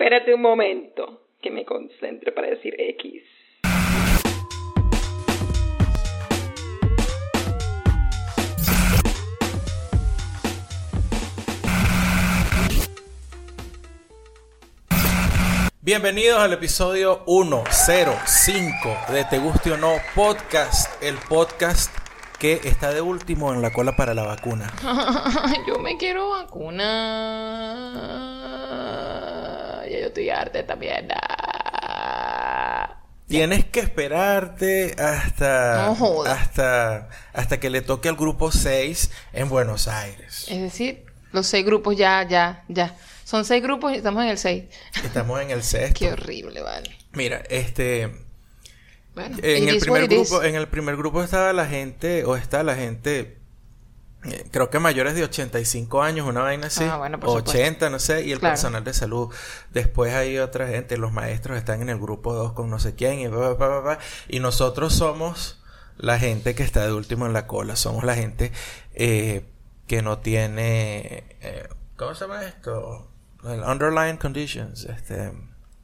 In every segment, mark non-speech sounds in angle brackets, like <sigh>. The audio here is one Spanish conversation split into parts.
Espérate un momento, que me concentre para decir X. Bienvenidos al episodio 105 de Te Guste o No Podcast, el podcast que está de último en la cola para la vacuna. <laughs> yo me quiero vacunar. Harta también. Tienes que esperarte hasta, No joda. hasta, hasta que le toque al grupo 6 en Buenos Aires. Es decir, los seis grupos ya, ya, ya. Son seis grupos y estamos en el seis. Estamos en el <laughs> sexto. Qué horrible, vale. Mira, este, Bueno, en el primer grupo, en el primer grupo estaba la gente, o está la gente, eh, creo que mayores de 85 años, una vaina así, Ah, bueno, por o supuesto. 80, no sé, y el Claro. personal de salud. Después hay otra gente, los maestros están en el grupo 2 con no sé quién, y, pa, pa, pa, y nosotros somos la gente que está de último en la cola, somos la gente eh, que no tiene, eh, ¿cómo se llama esto? El underlying conditions, este,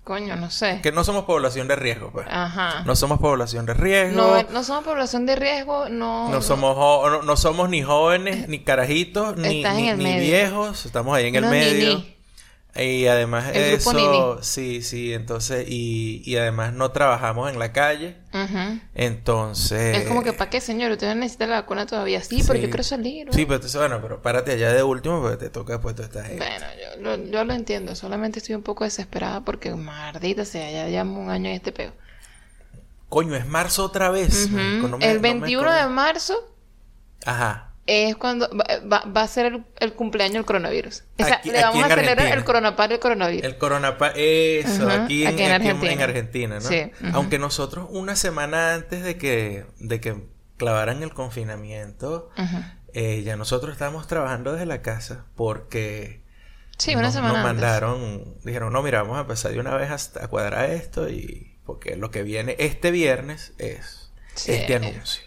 Coño, no sé. que no somos población de riesgo, pues. Ajá. No somos población de riesgo. No, no somos población de riesgo, no. No somos, no, no somos ni jóvenes, ni carajitos, ni, ni- viejos. Estamos ahí en el medio. ni. Y además El eso, sí, sí, entonces, y, y además no trabajamos en la calle. Ujú. Entonces... Es como que, ¿para qué, señor? Usted necesita la vacuna todavía. Sí, pero sí. yo quiero salir. ¿no? Sí, pero entonces, bueno, pero párate allá de último porque te toca pues toda esta gente. Bueno, yo lo, yo lo entiendo. Solamente estoy un poco desesperada porque, maldita sea, ya llevamos un año en este peo. Coño, es marzo otra vez. No me- el no me 21 de marzo Ajá. Es cuando va, va- a ser el, el cumpleaños del coronavirus. O sea, Aquí- le vamos a celebrar el coronapar del coronavirus. El coronapa, eso, aquí, en, aquí en Argentina. en Argentina, ¿no? Sí. Aunque nosotros una semana antes de que, de que clavaran el confinamiento, eh, ya nosotros estábamos trabajando desde la casa porque Sí, una nos, semana nos antes. mandaron, dijeron, no, mira, vamos a empezar de una vez hasta a cuadrar esto y porque lo que viene este viernes es Sí. este anuncio.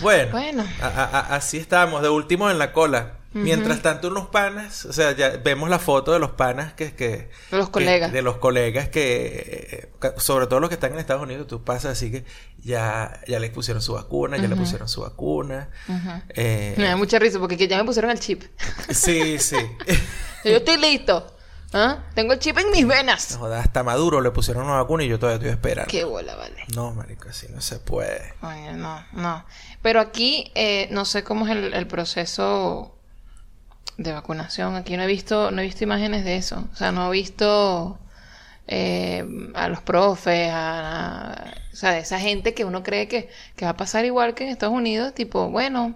Bueno, Bueno. a- a- a- así estamos, de último en la cola. Mientras tanto, unos panas, o sea, ya vemos la foto de los panas que... que De los que- colegas. de los colegas que, eh, sobre todo los que están en Estados Unidos, tú pasas así que ya, ya le pusieron su vacuna, ya le pusieron su vacuna. Ujú. Eh, Me da mucha risa porque que ya me pusieron el chip. sí, sí. <laughs> Yo estoy listo. ¿Ah? Tengo el chip en mis venas. No hasta Maduro le pusieron una vacuna y yo todavía estoy esperando. Qué bola, vale. No, marico, así no se puede. Coño, no, no. Pero aquí eh, no sé cómo es el, el proceso de vacunación. Aquí no he visto, no he visto imágenes de eso. O sea, no he visto eh, a los profes, a, a- o sea, de esa gente que uno cree que, que va a pasar igual que en Estados Unidos, tipo, bueno,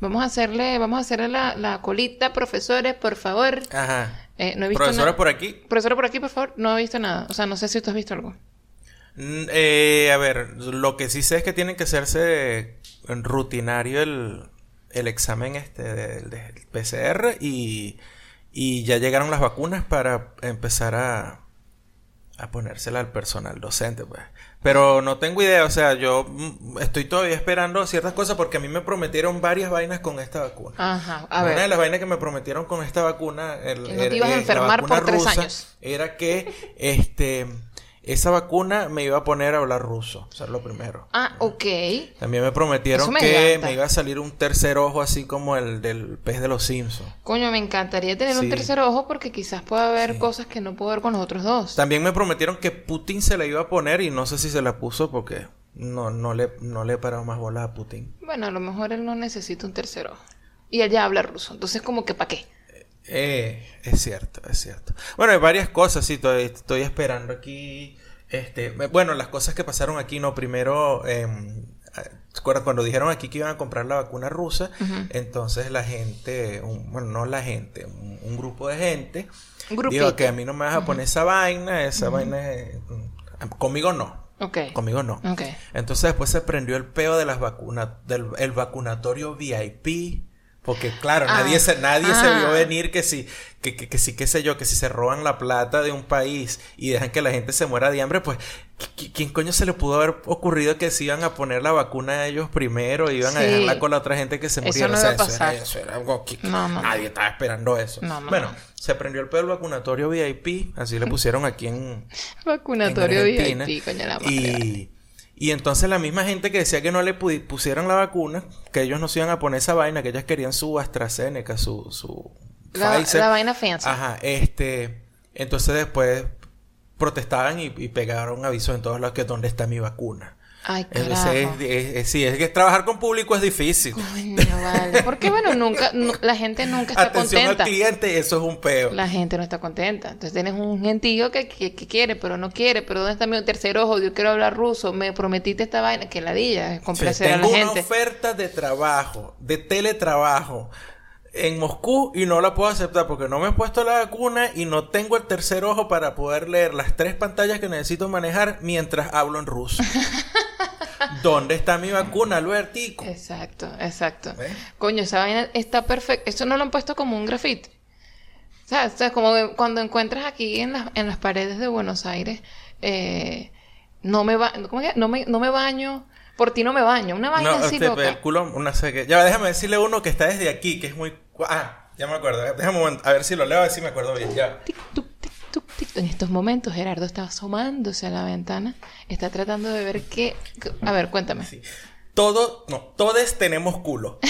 vamos a hacerle, vamos a hacerle la, la colita, profesores, por favor. Ajá. Eh, no he visto Profesora nada. por aquí. Profesora por aquí, por favor. No he visto nada. O sea, no sé si tú has visto algo. Mm, eh, a ver, lo que sí sé es que tienen que hacerse rutinario el, el examen este del, del PCR y, y ya llegaron las vacunas para empezar a, a ponérsela al personal docente, pues. Pero no tengo idea, o sea, yo mm, estoy todavía esperando ciertas cosas porque a mí me prometieron varias vainas con esta vacuna. Ajá, a Una ver. de las vainas que me prometieron con esta vacuna, el- Que no te el- ibas a eh, enfermar por tres años. Era que este esa vacuna me iba a poner a hablar ruso, o sea, lo primero. Ah, ok. También me prometieron me que encanta. me iba a salir un tercer ojo así como el del pez de los Simpsons. Coño, me encantaría tener un tercer ojo porque quizás pueda haber Sí. cosas que no puedo ver con los otros dos. También me prometieron que Putin se la iba a poner y no sé si se la puso porque no, no, le, no le he parado más bolas a Putin. Bueno, a lo mejor él no necesita un tercer ojo. Y él ya habla ruso. Entonces, como que ¿para qué? Eh, es cierto, es cierto. Bueno, hay varias cosas, sí, estoy, estoy esperando aquí. Este, bueno, las cosas que pasaron aquí, no, primero, eh, ¿te acuerdas cuando dijeron aquí que iban a comprar la vacuna rusa? Entonces la gente, un- bueno, no la gente, un, un grupo de gente, grupito. dijo que a mí no me vas a poner esa vaina, esa vaina, es- conmigo no. Ok. Conmigo no. Ok. Entonces después se prendió el peo de las vacunas, del el vacunatorio VIP Porque claro, Ah. nadie, se, nadie se Ah. vio venir que si, que, que, que si, qué sé yo, que si se roban la plata de un país y dejan que la gente se muera de hambre, pues, ¿qui- ¿quién coño se le pudo haber ocurrido que se iban a poner la vacuna a ellos primero y iban a dejarla con la otra gente que se muriera? no o sea, eso era, eso era algo que No, no, nadie estaba esperando eso. No, no, bueno, no. se prendió el pedo del vacunatorio VIP, así le pusieron aquí en, <laughs> Vacunatorio en. VIP, coño la madre. Y, y entonces la misma gente que decía que no le pusieran la vacuna, que ellos no se iban a poner esa vaina, que ellas querían su AstraZeneca, su, su La, Pfizer. la vaina fancy. Ajá, este, entonces después protestaban y, y pegaron aviso en todos lados que dónde está mi vacuna. Ay, carajo. es, es- es- sí, es que trabajar con público es difícil. Coño, vale. <laughs> Porque bueno, nunca, nu- la gente nunca está Atención contenta. al cliente, eso es un peo. La gente no está contenta. Entonces tienes un gentío que, que, que quiere, pero no quiere. Pero ¿dónde está mi tercer ojo? Yo quiero hablar ruso. Me prometiste esta vaina. Que ladilla. Es Sí, complacer a tengo la una gente. oferta de trabajo, de teletrabajo en Moscú y no la puedo aceptar porque no me he puesto la vacuna y no tengo el tercer ojo para poder leer las tres pantallas que necesito manejar mientras hablo en ruso. <laughs> ¿Dónde está mi vacuna, Albertico? Exacto, exacto. ¿Ves? Coño, esa vaina está perfecta. Eso no lo han puesto como un grafiti. ¿Sabes? O sea, como cuando encuentras aquí en las, en las paredes de Buenos Aires, eh, no me ba ¿cómo es que? No me, no me baño, por ti no me baño. Una vaina No, así este, loca. el culo, una. Ya va, déjame decirle uno que está desde aquí, que es muy. Ah, ya me acuerdo. Déjame un momento, a ver si lo leo, a ver si me acuerdo bien. Ya. Tic, tuc, tic, tuc, tic. En estos momentos Gerardo está asomándose a la ventana, está tratando de ver qué... A ver, cuéntame. Sí. Todo, no, todos tenemos culo. <laughs>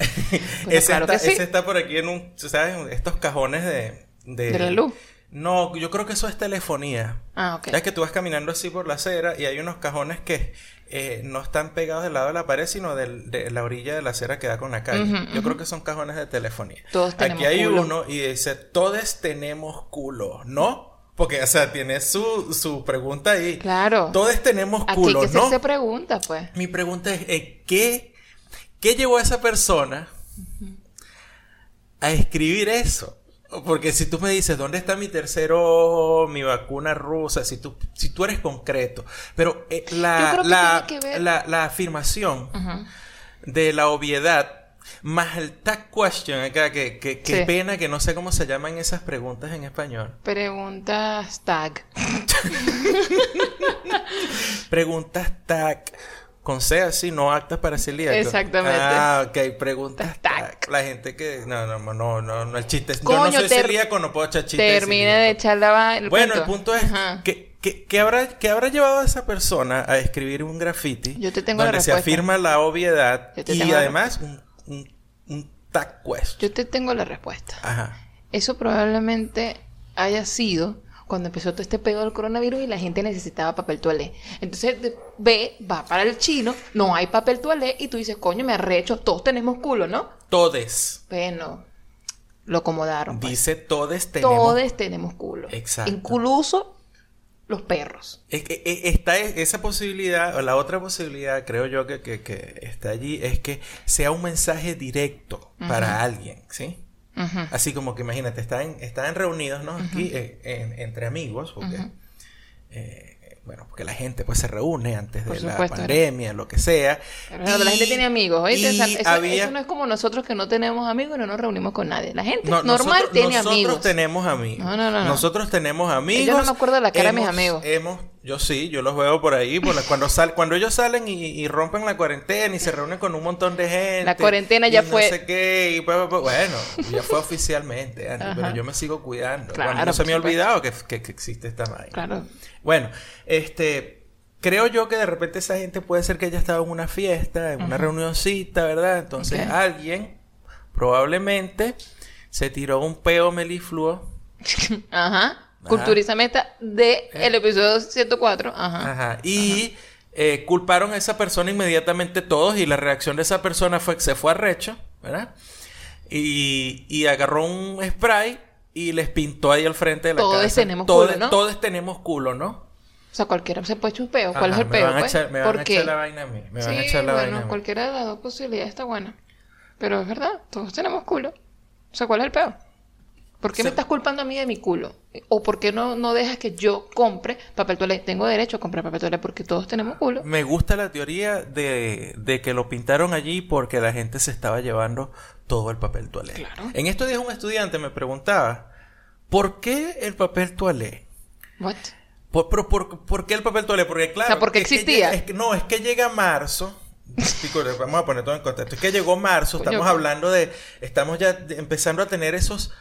<laughs> ese, claro está, sí. ese está por aquí en un, ¿sabes? Estos cajones de, de... ¿De la luz? No, yo creo que eso es telefonía. Ah, ok. Ya que tú vas caminando así por la acera y hay unos cajones que eh, no están pegados del lado de la pared, sino del- de la orilla de la acera que da con la calle. Yo creo que son cajones de telefonía. Todos tenemos Aquí hay culo. uno y dice, todos tenemos culo, ¿no? Porque, o sea, tiene su, su pregunta ahí. Claro. Todos tenemos Aquí culo, hay que ¿no? hacerse preguntas, pues. Mi pregunta es, eh, ¿qué, ¿qué llevó a esa persona a escribir eso? Porque si tú me dices, ¿dónde está mi tercer ojo, mi vacuna rusa? Si tú, si tú eres concreto. Pero eh, la, la, ver- la, la afirmación de la obviedad más el tag question acá, que, que, que Sí. pena que no sé cómo se llaman esas preguntas en español. Preguntas tag. <laughs> Preguntas tag. Con C así, no actas para celíacos. Exactamente. Ah, ok. Preguntas. La gente que... No, no, no, no, no el chiste es... yo no soy celíaco, no puedo echar chistes Termine de echar la el Bueno, el punto es Ajá. que, que, que habrá, que habrá llevado a esa persona a escribir un graffiti Yo te tengo la donde se respuesta. afirma la obviedad Yo te y tengo la además un, un, un. Yo te tengo la respuesta. Ajá. Eso probablemente haya sido cuando empezó todo este pedo del coronavirus y la gente necesitaba papel toalé. Entonces ve, va para el chino, no hay papel toalé y tú dices, coño, me arrecho, todos tenemos culo, ¿no? Todes. Bueno, lo acomodaron. pues. Dice todes tenemos... Todos tenemos culo. Exacto. Incluso los perros. Es que eh, está e- esa posibilidad, o la otra posibilidad, creo yo que, que, que está allí, es que sea un mensaje directo para alguien, ¿sí? Así como que imagínate, están, están reunidos, ¿no? Aquí eh, en- entre amigos, porque, eh, bueno, porque la gente pues se reúne antes de la pandemia, lo que sea. Pero la gente tiene amigos, ¿oíste? Eso, había- eso no es como nosotros que no tenemos amigos y no nos reunimos con nadie. La gente No, normal nosotros, tiene nosotros amigos. tenemos amigos. No, no, no, no. Nosotros tenemos amigos. Yo no me acuerdo de la cara de mis amigos. Hemos, yo sí, yo los veo por ahí. por la- cuando, sal, cuando ellos salen y, y rompen la cuarentena y se reúnen con un montón de gente. La cuarentena y ya no fue. sé qué, y pues, pues, bueno, ya fue oficialmente, Ajá. pero yo me sigo cuidando. Claro, Bueno, no se me ha olvidado que, que- que existe esta vaina. Claro. Bueno, este. Creo yo que de repente esa gente puede ser que haya estado en una fiesta, en una reunioncita, ¿verdad? Entonces alguien probablemente se tiró un peo melifluo. <laughs> Ajá. Culturízame esta de Eh. el episodio 104. Ajá. Ajá. Y eh, culparon a esa persona inmediatamente todos y la reacción de esa persona fue que se fue arrecho, ¿verdad? Y, y agarró un spray y les pintó ahí al frente de la Todos casa. tenemos Todos- culo, ¿no? Todos tenemos culo, ¿no? O sea, cualquiera se puede echar un peo. ¿Cuál Ajá, es el me peo? a pues? echar, me van a echar la vaina a mí. Me van a sí, echar la vaina a bueno, mí. cualquiera de las dos posibilidades está buena. Pero es verdad, todos tenemos culo. O sea, ¿cuál es el peo? ¿Por qué Se- me estás culpando a mí de mi culo? ¿O por qué no, no dejas que yo compre papel toalé? Tengo derecho a comprar papel toalé porque todos tenemos culo. Me gusta la teoría de, de que lo pintaron allí porque la gente se estaba llevando todo el papel toalé. Claro. En estos días un estudiante me preguntaba, ¿por qué el papel toalé? What? ¿Por, por, por qué el papel toalé? Porque claro... O sea, ¿por qué es que existía? llega- es que- no, es que llega marzo... <laughs> Pico, vamos a poner todo en contexto. Es que llegó marzo, estamos hablando de... Estamos ya empezando a tener esos...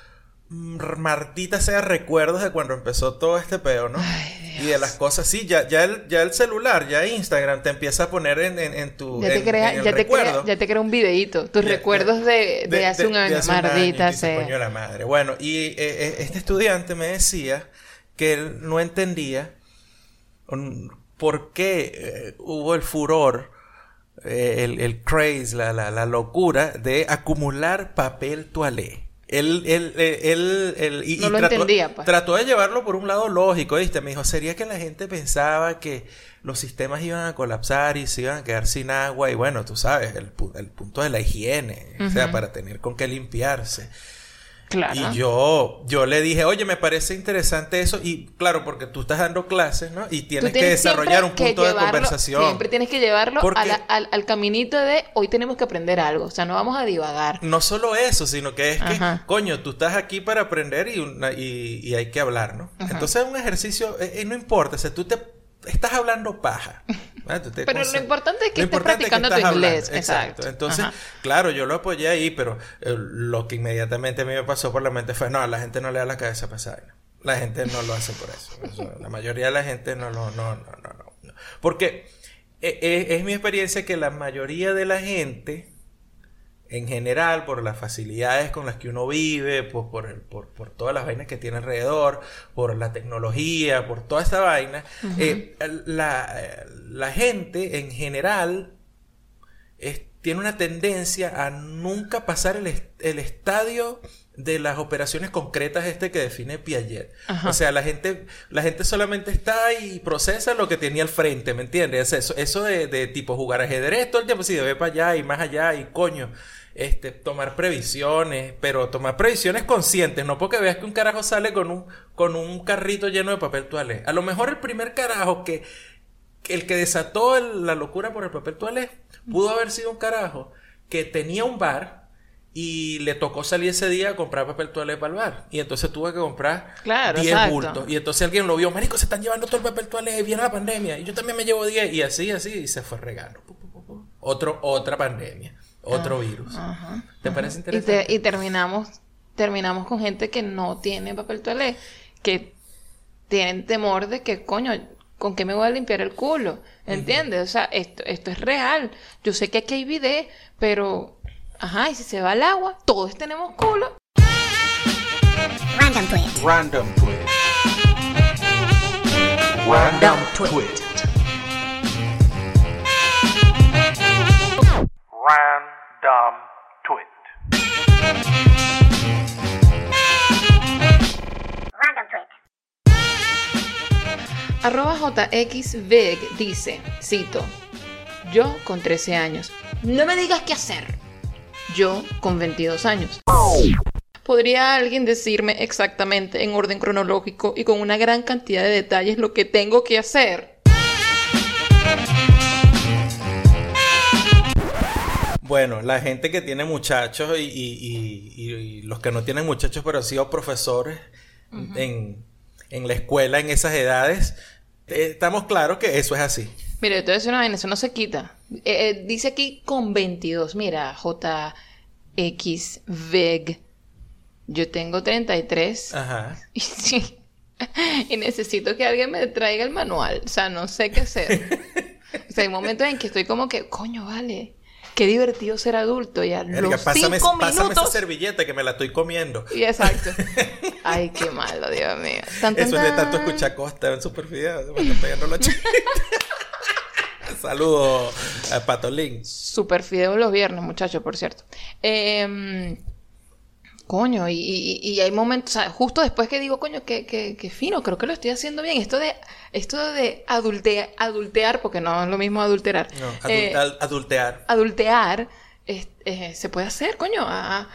mm, Martita sea recuerdos de cuando empezó todo este peo, ¿no? Ay, y de las cosas, sí, ya, ya, el, ya el celular, ya Instagram te empieza a poner en, en, en tu Ya te en- crea, en el ya te crea, ya te crea un videíto. Tus Ya- recuerdos ya- de, de, hace un año. hace un año, dice, sea. "Coño de la madre. Bueno, y eh, eh, este estudiante me decía que él no entendía por qué eh, hubo el furor, eh, el, el craze, la, la, la locura de acumular papel toalé. Él, él, eh, él, él- y, No y lo trató, entendía, pues. trató de llevarlo por un lado lógico, ¿viste? Me dijo, sería que la gente pensaba que los sistemas iban a colapsar y se iban a quedar sin agua y bueno, tú sabes, el, el punto de la higiene, o sea, para tener con qué limpiarse. Claro. Y yo, yo le dije, oye, me parece interesante eso. Y claro, porque tú estás dando clases, ¿no? Y tienes, que desarrollar un punto de conversación. Siempre tienes que llevarlo Porque- a la- al, al caminito de hoy tenemos que aprender algo. O sea, no vamos a divagar. No solo eso, sino que es que, coño, tú estás aquí para aprender y, una- y, y hay que hablar, ¿no? Ajá. Entonces es un ejercicio, eh, eh, no importa, o sea, tú te estás hablando paja. <laughs> Pero lo importante es que estés importante es que practicando tu inglés, exacto. Entonces, Ajá. claro, yo lo apoyé ahí, pero eh, lo que inmediatamente a mí me pasó por la mente fue, no, a la gente no le da la cabeza para esa vaina. La gente no lo hace por eso. La mayoría de la gente no lo, no, no, no, no, no. Porque eh, eh, es mi experiencia que la mayoría de la gente, en general, por las facilidades con las que uno vive, por, por, el- por, por todas las vainas que tiene alrededor, por la tecnología, por toda esta vaina, eh, la, la gente en general es- tiene una tendencia a nunca pasar el, est- el estadio de las operaciones concretas este que define Piaget. O sea, la gente, la gente solamente está y procesa lo que tenía al frente, ¿me entiendes? Eso, eso de, de tipo jugar ajedrez todo el tiempo, sí, de ver para allá y más allá y coño. Este, tomar previsiones, pero tomar previsiones conscientes, no porque veas que un carajo sale con un, con un carrito lleno de papel toalé. A lo mejor el primer carajo que, el que desató el- la locura por el papel toalé pudo haber sido un carajo que tenía un bar y le tocó salir ese día a comprar papel toalé para el bar. Y entonces tuvo que comprar Claro, 10 exacto. bultos. Y entonces alguien lo vio, marico, se están llevando todo el papel toalé, viene la pandemia. Y yo también me llevo 10. Y así, así, y se fue pu. Otro, otra pandemia, otro virus. Ajá. ¿Te parece Y, interesante? te- y terminamos, terminamos con gente que no tiene papel toalé, que tienen temor de que, coño, ¿con qué me voy a limpiar el culo? ¿Entiendes? O sea, esto, esto es real. Yo sé que aquí hay bidet, pero, ajá, y si se va el agua, todos tenemos culo. Random twist. Random twist. Random twist. Random twist. Random twist. Arroba JXVEG dice, cito, yo con 13 años, no me digas qué hacer. Yo con 22 años. ¿Podría alguien decirme exactamente en orden cronológico y con una gran cantidad de detalles lo que tengo que hacer? Bueno, la gente que tiene muchachos y, y- y- y- y los que no tienen muchachos, pero han sido profesores en, en la escuela en esas edades, eh, estamos claros que eso es así. Mira, yo te voy a decir una vaina, eso no se quita. Eh, eh, dice aquí con 22. Mira, JXVEG. Yo tengo 33. Ajá. <laughs> Y sí. Y necesito que alguien me traiga el manual. O sea, no sé qué hacer. <laughs> O sea, hay momentos en que estoy como que, coño, vale. Qué divertido ser adulto. Y a Verga, los pásame, cinco pásame esa minutos. servilleta que me la estoy comiendo. Y exacto. <laughs> Ay, qué malo, Dios mío. Tan, tan, Eso es de tanto tan. escuchar Costa en Super Video. Se me están pegando los. Saludos a Patolín. Super fideo los viernes, muchachos, por cierto. Em, coño, y, y- y hay momentos, o sea, justo después que digo, coño, que, que, que fino, creo que lo estoy haciendo bien. Esto de, esto de adultea- adultear, porque no es lo mismo adulterar. No, Eh, adultear. adultear es- eh, se puede hacer, coño. Ah,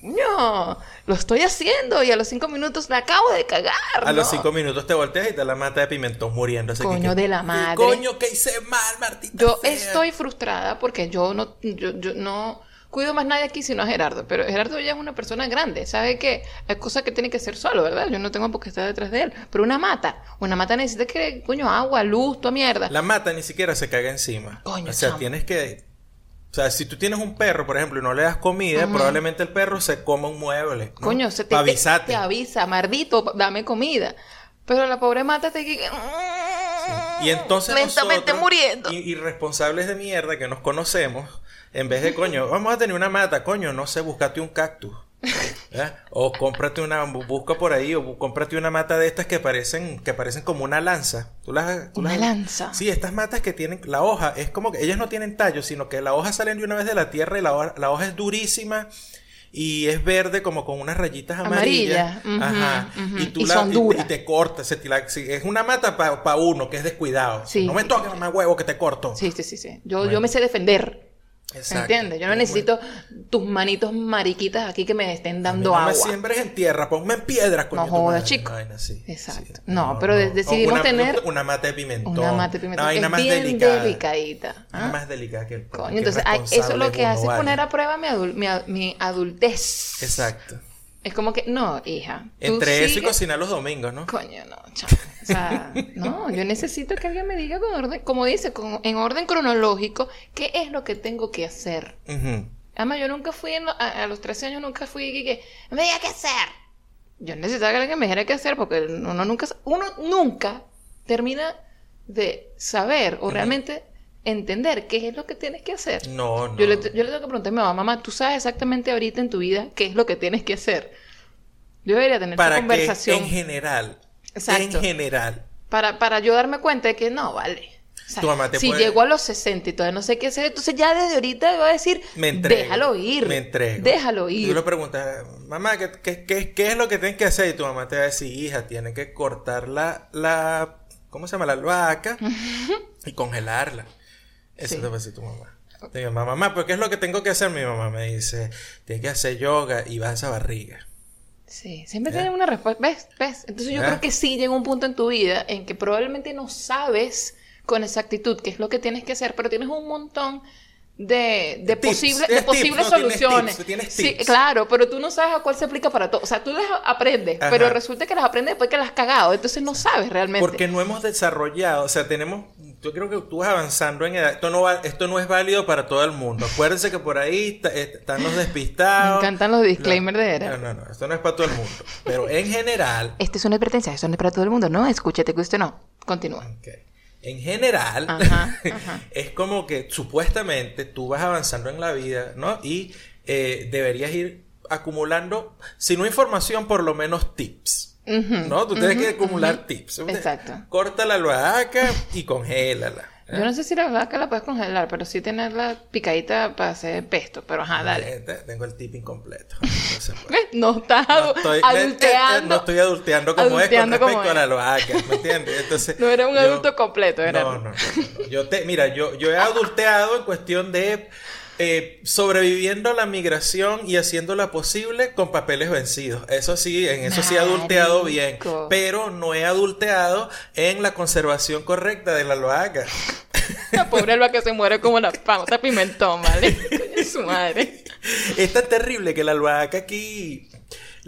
No, lo estoy haciendo y a los cinco minutos me acabo de cagar. A los cinco minutos te volteas y te la mata de pimentón muriendo. Así Coño que- de la ¿Qué madre. Coño, que hice mal, Martita. Yo fea? estoy frustrada porque yo no, yo, yo no cuido más nadie aquí sino a Gerardo. Pero Gerardo ya es una persona grande. Sabe que hay cosas que tiene que hacer solo, ¿verdad? Yo no tengo por qué estar detrás de él. Pero una mata, una mata necesita que, coño, agua, luz, toda mierda. La mata ni siquiera se caga encima. Coño, o sea, chamo. tienes que. O sea, si tú tienes un perro, por ejemplo, y no le das comida, probablemente el perro se coma un mueble. ¿no? Coño, se te, Pa' te- avisa, mardito, dame comida. Pero la pobre mata te que... Y entonces Lentamente nosotros, muriendo. irresponsables de mierda que nos conocemos, en vez de coño, vamos a tener una mata, coño, no sé, búscate un cactus. ¿eh? O cómprate una, bu- busca por ahí, o cómprate una mata de estas que parecen, que parecen como una lanza. ¿Tú las, tú Una las- lanza. Sí, estas matas que tienen, la hoja, es como que ellas no tienen tallo, sino que la hoja sale de una vez de la tierra y la hoja, la hoja es durísima. Y es verde como con unas rayitas amarillas. Amarilla, Ajá. Y tú Y la, son y- duras. y te cortas. se te la- sí, es una mata para uno que es descuidado. Sí. No me toques más huevo que te corto. Sí, sí, sí, sí. Yo, yo me sé defender. Exacto. ¿Entiendes? Yo no necesito tus manitos mariquitas aquí que me estén dando no agua. me siembres en tierra, ponme en piedra, coño. No jodas, chico. Una vaina así, Exacto. sí. No, pero de- O decidimos una- tener Una mata de pimentón. Una mata de pimentón Una que es más bien delicada. delicadita. Una ¿ah? más delicada que el Coño, qué entonces eso lo que hace es poner a prueba mi, adul- mi, mi adultez. Exacto. Es como que, no, hija. Entre eso y cocinar los domingos, ¿no? Coño, no, chamo. O sea, <laughs> no, yo necesito que alguien me diga con orden, como dice, con- en orden cronológico, qué es lo que tengo que hacer. Ujú. Además, yo nunca fui, en lo- a, a los 13 años nunca fui que, que me diga qué hacer. Yo necesitaba que alguien me dijera qué hacer porque uno nunca, uno nunca termina de saber o realmente entender qué es lo que tienes que hacer. No, no. Yo, le, yo le tengo que preguntar a mi mamá, mamá, ¿tú sabes exactamente ahorita en tu vida qué es lo que tienes que hacer? Yo debería tener esa Para que conversación en general. Exacto. En general. para, para yo darme cuenta de que no, vale. O sea, Tu mamá te si puede- llegó a los 60 y todavía no sé qué hacer, entonces ya desde ahorita voy a decir, Me entrego. déjalo ir. Me entrego. Déjalo Y ir. tú le preguntas, mamá, ¿qué, qué, qué- qué es lo que tienes que hacer? Y tu mamá te va a decir, hija, tiene que cortar la, la ¿cómo se llama? La albahaca <laughs> y congelarla. Eso Sí. te va a decir tu mamá. Te digo, mamá, mamá, ¿pero qué es lo que tengo que hacer? Mi mamá me dice, tienes que hacer yoga y vas a esa barriga. Sí, siempre ¿Ya? tienen una respuesta. ¿Ves? ¿Ves? Entonces yo ¿Ya? creo que sí llega un punto en tu vida en que probablemente no sabes con exactitud qué es lo que tienes que hacer, pero tienes un montón de, de, Tips, posibles, de tips, posibles tienes soluciones. tips, tienes Sí, tips. claro, pero tú no sabes a cuál se aplica para todo. O sea, tú las aprendes, Ajá. pero resulta que las aprendes después que las has cagado. Entonces no sabes realmente. Porque no hemos desarrollado, o sea, tenemos, yo creo que tú vas avanzando en edad. Esto no, va, esto no es válido para todo el mundo. Acuérdense que por ahí eh, están los despistados. Me encantan los disclaimers No, de era. No, no, no, esto no es para todo el mundo. Pero en general, Este es una advertencia, esto no es para todo el mundo, ¿no? Escúchate que usted no. Continúa. en general, Ajá, <laughs> ajá. es como que supuestamente tú vas avanzando en la vida, ¿no? Y eh, deberías ir acumulando, si no información, por lo menos tips. ¿No? Tú tienes que acumular tips. Exacto. Corta la albahaca y congélala. ¿eh? Yo no sé si la vaca la puedes congelar, pero sí tenerla picadita para hacer pesto. Pero ajá, dale. Eh, te- Tengo el tip incompleto. <laughs> No. No estás No estoy, adulteando. no estoy adulteando como Adulteando es con respecto a la albahaca, ¿me entiendes? Entonces, <laughs> No era un yo- adulto completo, era. No, no, no, no. Yo te, mira, yo, yo he <laughs> adulteado en cuestión de eh, sobreviviendo a la migración y haciéndola posible con papeles vencidos. Eso sí, en eso sí he adulteado bien. Pero no he adulteado en la conservación correcta de la albahaca. <laughs> La pobre alba que se muere como la pauta pimentón, ¿vale? <laughs> Su madre. Es tan terrible que la albahaca aquí,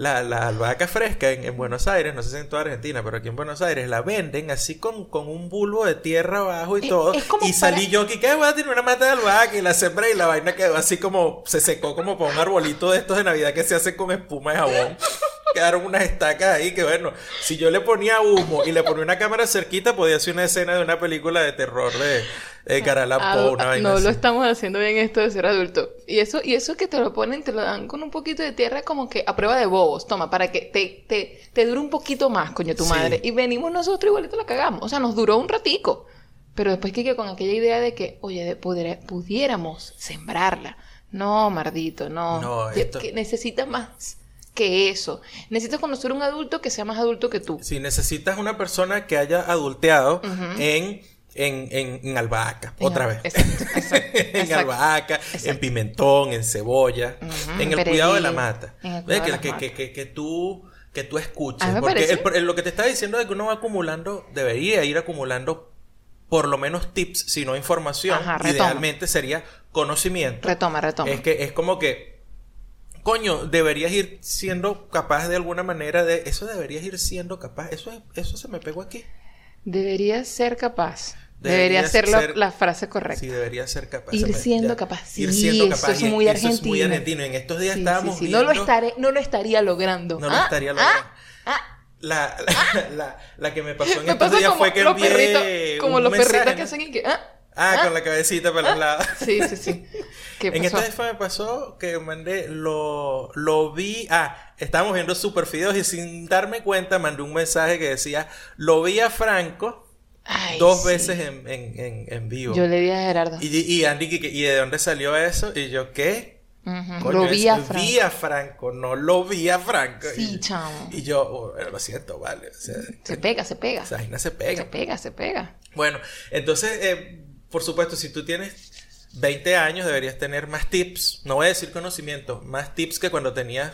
la, la albahaca fresca en, en Buenos Aires, no sé si en toda Argentina, pero aquí en Buenos Aires la venden así con, con un bulbo de tierra abajo y Es- todo. es y salí para- yo aquí, que voy a tener una mata de albahaca y la sembré y la vaina quedó así como, se secó como para un arbolito de estos de Navidad que se hace con espuma de jabón. Quedaron unas estacas ahí que bueno, si yo le ponía humo y le ponía una cámara cerquita, podía ser una escena de una película de terror de Edgar Allan Ah, Poe, una vaina no así. lo estamos haciendo bien esto de ser adulto. Y eso, y eso que te lo ponen, te lo dan con un poquito de tierra como que a prueba de bobos. Toma, para que te, te, te dure un poquito más, coño, tu Sí. madre. Y venimos nosotros igualito la cagamos. O sea, nos duró un ratico. Pero después que, con aquella idea de que, oye, de pudiéramos sembrarla. No, mardito, no. No, esto- que necesitas más que eso. Necesitas conocer un adulto que sea más adulto que tú. Si necesitas una persona que haya adulteado en en, en, en albahaca, otra vez. exacto, exacto, <laughs> en exacto. albahaca, en pimentón, en cebolla, en el cuidado de la mata. en que, que, que, que, que tú que tú escuches, porque el el- lo que te está diciendo de que uno va acumulando, debería ir acumulando por lo menos tips, si no información, Ajá, idealmente sería conocimiento. Retoma, retoma. Es que es como que, coño, deberías ir siendo capaz de alguna manera de, eso deberías ir siendo capaz, eso, es- eso se me pegó aquí. Debería ser capaz. Debería Debería ser la, ser- la frase correcta. Sí, debería ser capaz. Ir siendo capaz. Ir siendo eso capaz. es Y muy Eso es muy argentino. argentino. En estos días Sí, estábamos sí, sí. viendo... No lo estaré, no lo estaría logrando. No lo Ah, estaría ah, logrando. ah. La, la, la, la que me pasó <laughs> en Me estos días como fue que los envié perritos, como un los mensaje, perritos que hacen y que ah, Ah, ah. con la cabecita para los lados. <laughs> Sí, sí, sí. ¿Qué En pasó? días fue- me pasó que mandé, lo, lo vi, ah, estábamos viendo super fideos y sin darme cuenta mandé un mensaje que decía, lo vi a Franco Ay, dos sí. veces en, en, en, en vivo. Yo le di a Gerardo. Y, y Andy, ¿y de dónde salió eso? Y yo, ¿qué? Ujú, Coño, Lo vi a Franco. vi a Franco, no lo vi a Franco. Sí, y, chamo. y yo, oh, lo siento, vale. O sea, Se pega, se pega. esa vaina se Se pega. pega, se pega. Bueno, entonces, eh, por supuesto, si tú tienes 20 años, deberías tener más tips. No voy a decir conocimiento, más tips que cuando tenías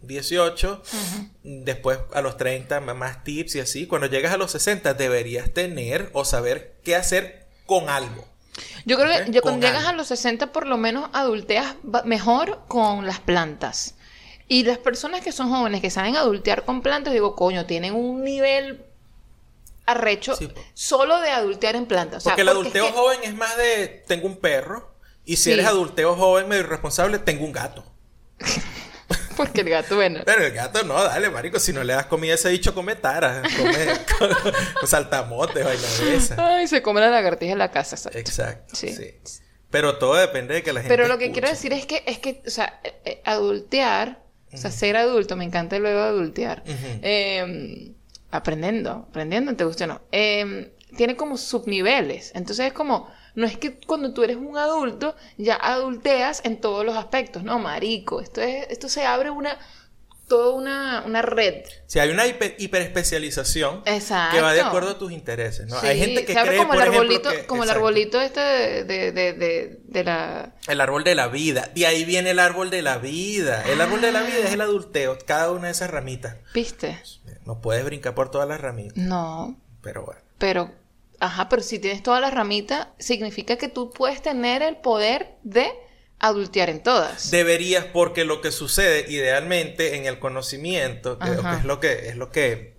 18. Después, a los 30, ma- más tips y así. Cuando llegas a los 60, deberías tener o saber qué hacer con algo. Yo creo que yo cuando llegas a los 60 por lo menos adulteas mejor con las plantas. Y las personas que son jóvenes que saben adultear con plantas, digo, coño, tienen un nivel arrecho Sí, solo de adultear en plantas. O sea, porque el porque adulteo es que- joven es más de tengo un perro. Y si Sí. eres adulteo joven medio irresponsable, tengo un gato. <laughs> Porque el gato, bueno. Pero el gato no, dale, marico. Si no le das comida a ese bicho, come tara. Come <laughs> saltamotes, vaina. Ay, se come la lagartija en la casa. exacto. Exacto. Sí. Sí. Pero todo depende de que la gente. Pero lo que escuche. quiero decir es que, es que, o sea, eh, eh, adultear, o sea, ser adulto, me encanta luego adultear. Ujú. Eh, aprendiendo, aprendiendo, te guste o no. Eh, tiene como subniveles. Entonces es como, no es que cuando tú eres un adulto ya adulteas en todos los aspectos, no, marico. Esto es, esto se abre una, toda una, una red. Si hay una hiper, hiperespecialización Exacto. que va de acuerdo a tus intereses, ¿no? Sí, hay gente que se abre cree, como por el ejemplo, arbolito, que- como el arbolito este de, de, de, de, de la El árbol de la vida. De ahí viene el árbol de la vida. El árbol de la vida es el adulteo. Cada una de esas ramitas. ¿Viste? No puedes brincar por todas las ramitas. No, Pero bueno. pero, ajá, pero si tienes todas las ramitas, significa que tú puedes tener el poder de adultear en todas. Deberías, porque lo que sucede idealmente en el conocimiento, que, es lo que es lo que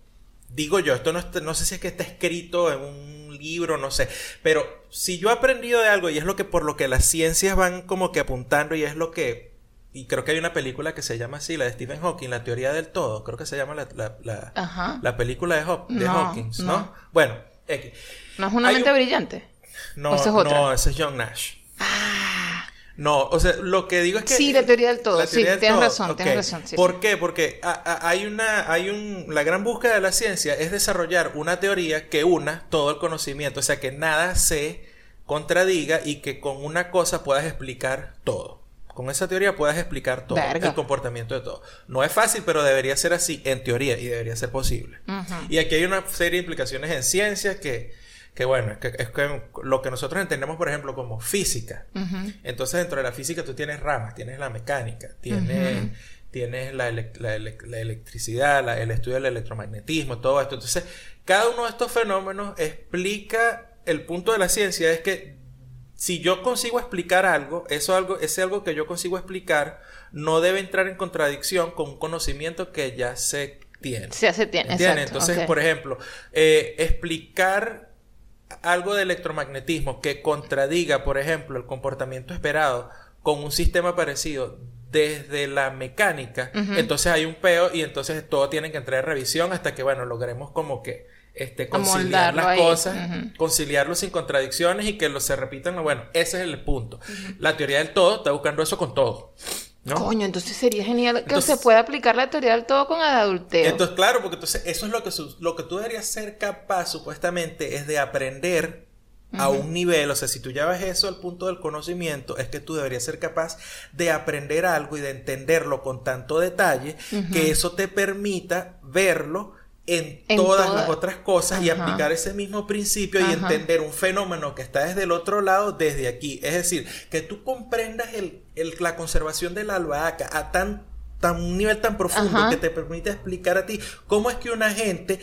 digo yo, esto no, está- no sé si es que está escrito en un libro, no sé, pero si yo he aprendido de algo y es lo que por lo que las ciencias van como que apuntando y es lo que y creo que hay una película que se llama así, la de Stephen Hawking, la teoría del todo, creo que se llama la, la, la- película de, Haw- de No, Hawkins, ¿no? no. Bueno, X. ¿No es una Hay mente un- brillante? no, ¿O esa es no, ese es John Nash. Ah, No, o sea, lo que digo es que... Sí, la teoría del todo, La sí, teoría del tienes todo, razón, tienes ok. razón, sí, ¿Por sí. qué? Porque a- a- hay una, hay un, la gran búsqueda de la ciencia es desarrollar una teoría que una todo el conocimiento, o sea, que nada se contradiga y que con una cosa puedas explicar todo. Con esa teoría puedas explicar todo Verga. el comportamiento de todo. No es fácil, pero debería ser así en teoría y debería ser posible. Y aquí hay una serie de implicaciones en ciencia que, que bueno, es que, es que lo que nosotros entendemos, por ejemplo, como física. Entonces, dentro de la física tú tienes ramas, tienes la mecánica, tienes, tienes la, la elec- la electricidad, la- el estudio del electromagnetismo, todo esto. Entonces, cada uno de estos fenómenos explica, el punto de la ciencia es que si yo consigo explicar algo, eso algo, ese algo que yo consigo explicar no debe entrar en contradicción con un conocimiento que ya se tiene. Se hace tiene, exacto. Entonces, por ejemplo, eh, explicar algo de electromagnetismo que contradiga, por ejemplo, el comportamiento esperado con un sistema parecido desde la mecánica, entonces hay un peo y entonces todo tiene que entrar en revisión hasta que, bueno, logremos como que este, conciliar las ahí. cosas, Ujú. conciliarlo sin contradicciones y que lo se repitan. Bueno, ese es el punto. La teoría del todo está buscando eso con todo. ¿no? Coño, entonces sería genial que se pueda aplicar la teoría del todo con el adulteo. Entonces, claro, porque entonces eso es lo que, su- lo que tú deberías ser capaz, supuestamente, es de aprender a un nivel, o sea, si tú llevas eso al punto del conocimiento, es que tú deberías ser capaz de aprender algo y de entenderlo con tanto detalle que eso te permita verlo en, En todas toda- las otras cosas y aplicar ese mismo principio y entender un fenómeno que está desde el otro lado, desde aquí. Es decir, que tú comprendas el, el- la conservación de la albahaca a tan, tan un nivel tan profundo Ajá. que te permite explicar a ti cómo es que una gente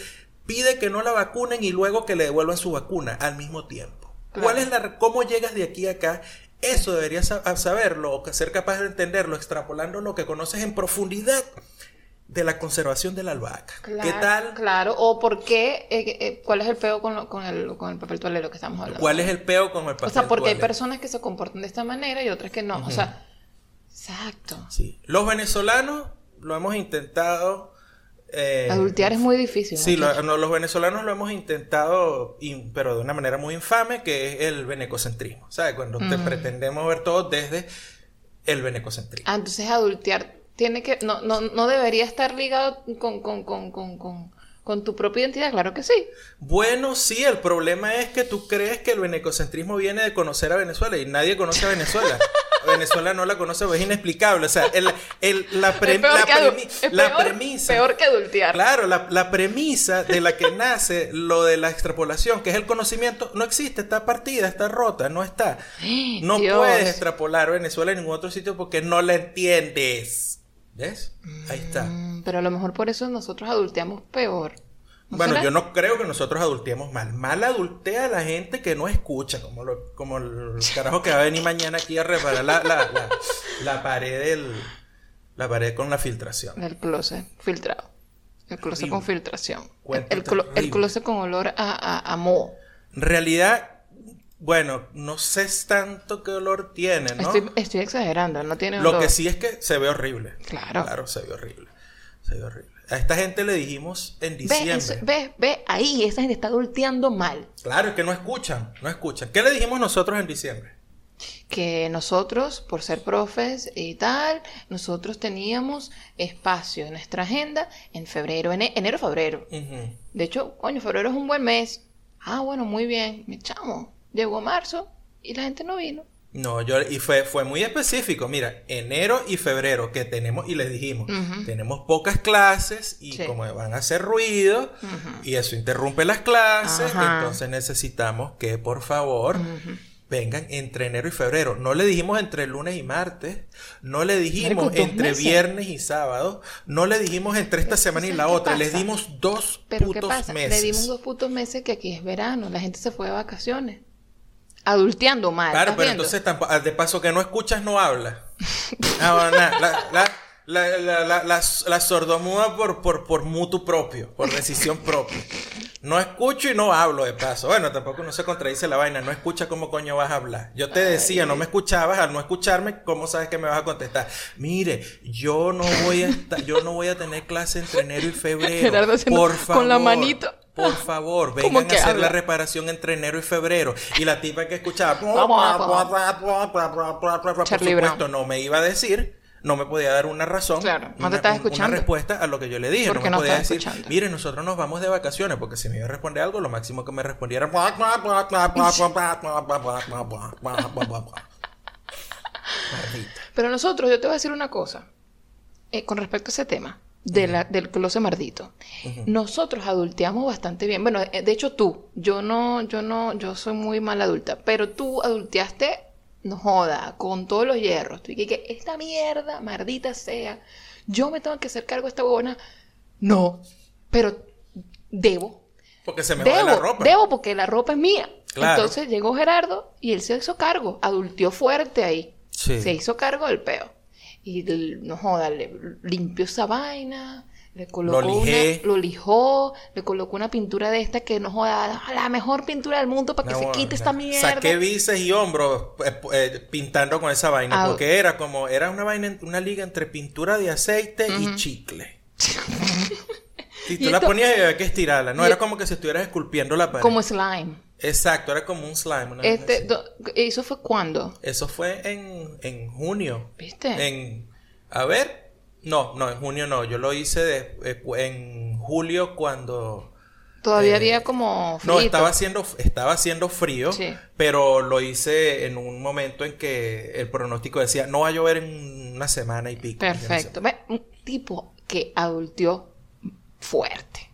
pide que no la vacunen y luego que le devuelvan su vacuna al mismo tiempo. Claro. ¿Cuál es la cómo llegas de aquí a acá? Eso deberías saberlo o ser capaz de entenderlo extrapolando lo que conoces en profundidad de la conservación de la albahaca. Claro, ¿Qué tal? Claro, o por qué, eh, eh, cuál es el peo con, lo- con, el, con el papel toalero que estamos hablando. ¿Cuál es el peo con el papel O sea, porque hay personas que se comportan de esta manera y otras que no. O sea, exacto. Sí. Los venezolanos lo hemos intentado. eh, Adultear es muy difícil. Sí, lo- muchachos. no, los venezolanos lo hemos intentado, in- pero de una manera muy infame, que es el venecocentrismo. ¿Sabes? Cuando te pretendemos ver todo desde el venecocentrismo. Ah, entonces adultear tiene que, no, no, no debería estar ligado con, con, con, con, con, con tu propia identidad, claro que sí. Bueno, sí, el problema es que tú crees que el venecocentrismo viene de conocer a Venezuela y nadie conoce a Venezuela. <laughs> Venezuela no la conoce, es inexplicable. O sea, el, el- la, pre- Es la que adu- premi- es la peor- premisa. peor que adultear. Claro, la, la premisa de la que nace lo de la extrapolación, que es el conocimiento, no existe, está partida, está rota, no está. <gasps> No Dios. puedes extrapolar Venezuela en ningún otro sitio porque no la entiendes. ¿Ves? Ahí está. Mm, Pero a lo mejor por eso nosotros adulteamos peor. ¿No Bueno, será? yo no creo que nosotros adulteemos mal. Mal adultea a la gente que no escucha, como, lo, como el carajo que va a venir mañana aquí a reparar la, la, la, la pared del, la pared con la filtración. El closet filtrado. El closet Horrible. con filtración. El, closet con olor a, a, a moho. En realidad, bueno, no sé tanto qué olor tiene, ¿no? Estoy, estoy exagerando, no tiene Lo olor. que sí es que se ve horrible. Claro. Claro, se ve horrible. Se ve horrible. A esta gente le dijimos en Ve, diciembre. eso- ve, ve, ahí, esa gente está adulteando mal. Claro, es que no escuchan, no escuchan. ¿Qué le dijimos nosotros en diciembre? Que nosotros, por ser profes y tal, nosotros teníamos espacio en nuestra agenda en febrero, ene- enero, febrero. De hecho, coño, febrero es un buen mes. Ah, bueno, muy bien, mi chamo. Llegó marzo y la gente no vino. No, yo, y fue, fue muy específico. Mira, enero y febrero que tenemos, y les dijimos, tenemos pocas clases y Sí. como van a hacer ruido y eso interrumpe las clases, Ajá. entonces necesitamos que por favor vengan entre enero y febrero. No le dijimos entre lunes y martes, no le dijimos entre meses. viernes y sábado, no le dijimos entre esta semana y ¿sabes la otra, les dimos dos Pero putos ¿qué pasa? meses. Le dimos dos putos meses que aquí es verano, la gente se fue de vacaciones. Adulteando mal. Claro, ¿estás pero viendo? entonces tampoco, de paso que no escuchas no habla. Ah, bueno, nada, la, sordomuda por, por, por mutuo propio, por decisión propia. No escucho y no hablo de paso. Bueno, tampoco no se contradice la vaina. No escucha cómo coño vas a hablar. Yo te decía, no me escuchabas. Al no escucharme, ¿cómo sabes que me vas a contestar? Mire, yo no voy a estar, yo no voy a tener clase entre enero y febrero. <laughs> Gerardo por favor. con la manito. Por favor, ¿Cómo vengan a hacer habla? la reparación entre enero y febrero. Y la tipa que escuchaba, <laughs> por supuesto, no me iba a decir, no me podía dar una razón, Claro, no te estaba un- una escuchando. respuesta a lo que yo le dije. Porque no me no podía decir, escuchando. mire, nosotros nos vamos de vacaciones, porque si me iba a responder algo, lo máximo que me respondiera. <laughs> Pero nosotros, yo te voy a decir una cosa. eh, con respecto a ese tema de la, del closet mardito. Nosotros adulteamos bastante bien. Bueno, eh, de hecho tú. Yo no, yo no, yo soy muy mala adulta. Pero tú adulteaste, no joda, con todos los hierros. Tú y que, esta mierda, mardita sea. Yo me tengo que hacer cargo de esta huevona. No. Pero debo. Porque se me Debo, la ropa. debo porque la ropa es mía. Claro. Entonces llegó Gerardo y él se hizo cargo, adultió fuerte ahí. Sí. Se hizo cargo del peo. Y no joda, le limpió esa vaina, le colocó Lo una, lo lijó, le colocó una pintura de esta que no joda, la mejor pintura del mundo para que No, se quite no. esta mierda. Saqué bíceps y hombros eh, eh, pintando con esa vaina. Ah. Porque era como, era una vaina, una liga entre pintura de aceite y chicle. <laughs> Si tú Y la esto- ponías y había que estirarla. No y- era como que si estuvieras esculpiendo la pared. Como slime. Exacto, era como un slime. una Este, do- ¿Eso fue cuándo? Eso fue en, en junio. ¿Viste? En, a ver, no, no, en junio no. Yo lo hice de- eh, en julio cuando... Todavía Eh, había como No, estaba haciendo, estaba haciendo frío, Sí. pero lo hice en un momento en que el pronóstico decía no va a llover en una semana y pico. Perfecto. Un tipo que adultió fuerte.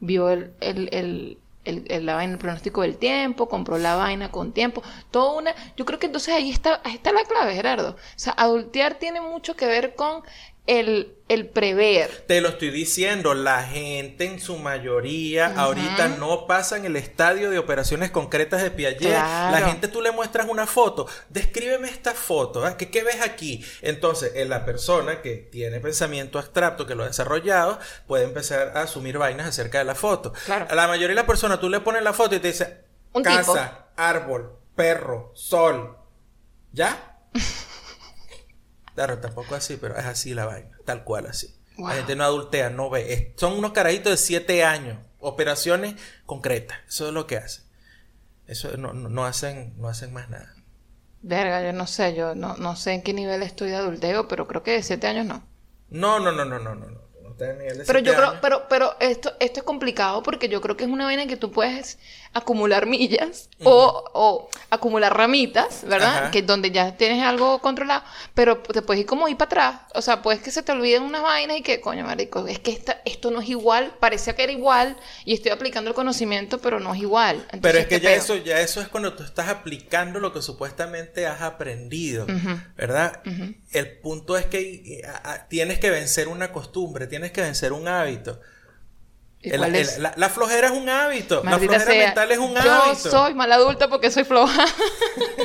Vio el, el, el, el- el- la vaina, el pronóstico del tiempo, compró la vaina con tiempo, toda una, yo creo que entonces ahí está, ahí está la clave, Gerardo. O sea, adultear tiene mucho que ver con el, el prever. Te lo estoy diciendo, la gente en su mayoría ahorita no pasa en el estadio de operaciones concretas de Piaget. Claro. La gente tú le muestras una foto, descríbeme esta foto, ¿ah? ¿Qué, qué ves aquí? Entonces, eh, la persona que tiene pensamiento abstracto, que lo ha desarrollado, puede empezar a asumir vainas acerca de la foto. Claro. A la mayoría de las personas tú le pones la foto y te dice casa, tipo. árbol, perro, sol. ¿Ya? <laughs> Claro, tampoco así, pero es así la vaina, tal cual así. Wow. La gente no adultea, no ve. Es- son unos carajitos de 7 años, operaciones concretas. Eso es lo que hacen. Eso no, no, no hacen, no hacen más nada. Verga, yo no sé, yo no, no sé en qué nivel estoy de adulteo, pero creo que de siete años no. No, no, no, no, no, no. no. No está en nivel de Pero yo creo, pero, pero esto, esto es complicado porque yo creo que es una vaina que tú puedes acumular millas o, o acumular ramitas, ¿verdad? Ajá. Que donde ya tienes algo controlado, pero te puedes ir como ir para atrás. O sea, puedes que se te olviden unas vainas y que, coño, marico, es que esta, esto no es igual, parecía que era igual y estoy aplicando el conocimiento, pero no es igual. Pero es que ¿qué ya eso, ya eso es cuando tú estás aplicando lo que supuestamente has aprendido, ¿verdad? El punto es que eh, tienes que vencer una costumbre, tienes que vencer un hábito. ¿Y El- el- es? la, la flojera es un hábito. Maldita la flojera sea, mental es un yo hábito. soy mala adulta porque soy floja.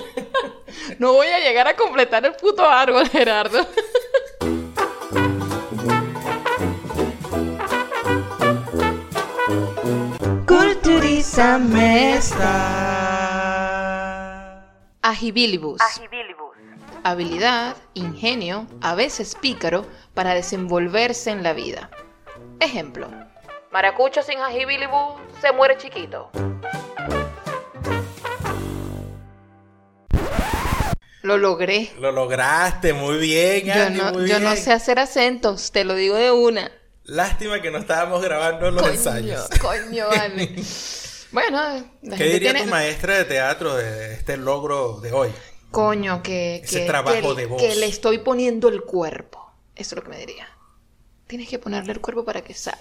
<laughs> no voy a llegar a completar el puto árbol, Gerardo. Culturízame Agibilibus. Habilidad, ingenio, a veces pícaro, para desenvolverse en la vida. Ejemplo. Maracucho sin agibilibus se muere chiquito. Lo logré. Lo lograste, muy bien, Yo Andy, no, muy yo no sé hacer acentos, te lo digo de una. Lástima que no estábamos grabando los Coño, ensayos. coño, vale. <laughs> bueno, la ¿Qué gente diría tiene... tu maestra de teatro de este logro de hoy? Coño, que, Ese que, trabajo que- de voz. que le estoy poniendo el cuerpo. Eso es lo que me diría. Tienes que ponerle el cuerpo para que salga.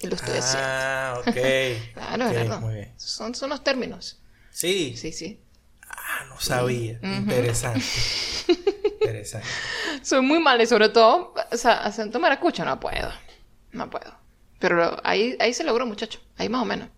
Y lo estoy haciendo. Ah, ok. <laughs> Claro, Ok, Gerardo. Muy bien. Son, son los términos. Sí. Sí, sí. Ah, no sabía. Interesante. <laughs> Interesante. Soy muy mala y sobre todo, o sea, acento maracucho no puedo. No puedo. Pero ahí, ahí se logró, muchacho. Ahí más o menos.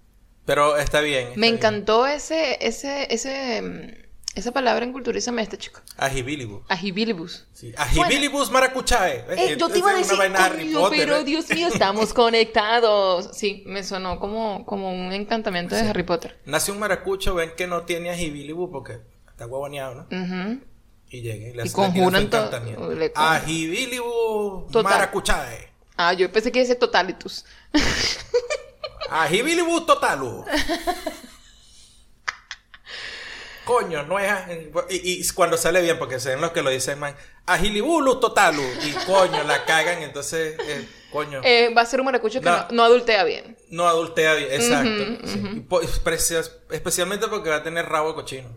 Pero está bien. está Me bien. encantó ese, ese, ese, mm, esa palabra en Culturízame este chico. Agibilibus. Agibilibus. Sí. Agibilibus maracuchae. Eh, yo te iba a decir, "Coño, pero Dios mío, <laughs> estamos conectados. Sí, me sonó como, como un encantamiento de Harry Potter. Nace un maracucho, ven que no tiene agibilibus porque está guaboneado, ¿no? Y llega y le Y conjuran todo- Agibilibus Total. maracuchae. Ah, yo pensé que ese totalitus. <laughs> Agibilibus totalu. <laughs> Coño, no es. Y, y cuando sale bien, porque se ven los que lo dicen, man. Agilibulu totalu. Y coño, la cagan, entonces, eh, coño. Eh, va a ser un maracucho que No. no, no adultea bien. No adultea bien, exacto. sí. Especia- especialmente porque va a tener rabo de cochino.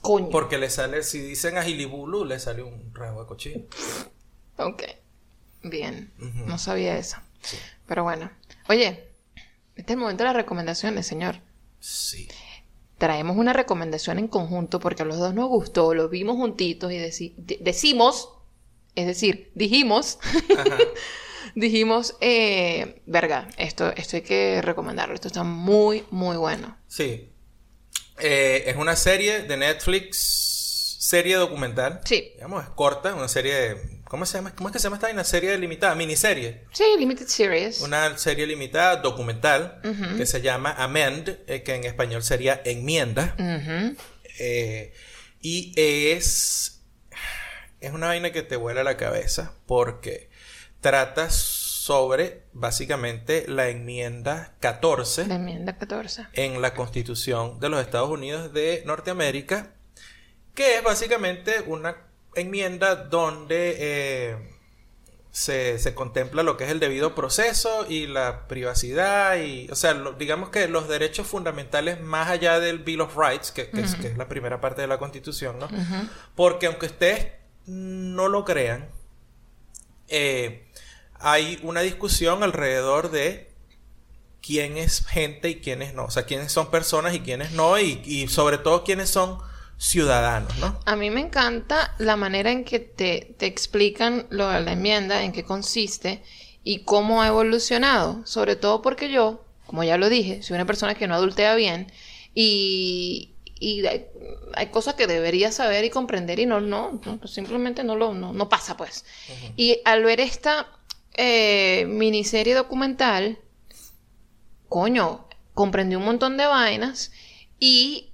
Coño. Porque le sale, si dicen agilibulu, le sale un rabo de cochino. Ok. Bien. No sabía eso. Pero bueno. Oye, este es el momento de las recomendaciones, señor. Sí. Traemos una recomendación en conjunto porque a los dos nos gustó, lo vimos juntitos y deci- de- decimos, es decir, dijimos, <laughs> dijimos, eh, verga, esto, esto hay que recomendarlo, esto está muy, muy bueno. Sí. Eh, es una serie de Netflix, serie documental. Sí. Digamos, es corta, una serie de... ¿Cómo se llama? ¿Cómo es que se llama esta? Una serie limitada, miniserie. Sí, Limited Series. Una serie limitada documental que se llama Amend, eh, que en español sería Enmienda. Eh, y es. Es una vaina que te vuela la cabeza porque trata sobre básicamente la enmienda 14 La enmienda 14. en la Constitución de los Estados Unidos de Norteamérica, que es básicamente una enmienda donde eh, se, se contempla lo que es el debido proceso y la privacidad y, o sea, lo- digamos que los derechos fundamentales más allá del Bill of Rights, que, que es, que es la primera parte de la Constitución, ¿no? Porque aunque ustedes no lo crean, eh, hay una discusión alrededor de quién es gente y quiénes no. O sea, quiénes son personas y quiénes no. Y, y sobre todo quiénes son ciudadanos, ¿no? A mí me encanta la manera en que te, te explican lo de la enmienda, en qué consiste y cómo ha evolucionado. Sobre todo porque yo, como ya lo dije, soy una persona que no adultea bien y, y hay, hay cosas que debería saber y comprender y no, no, no, simplemente no lo, no, no pasa pues. Y al ver esta eh, miniserie documental, coño, comprendí un montón de vainas y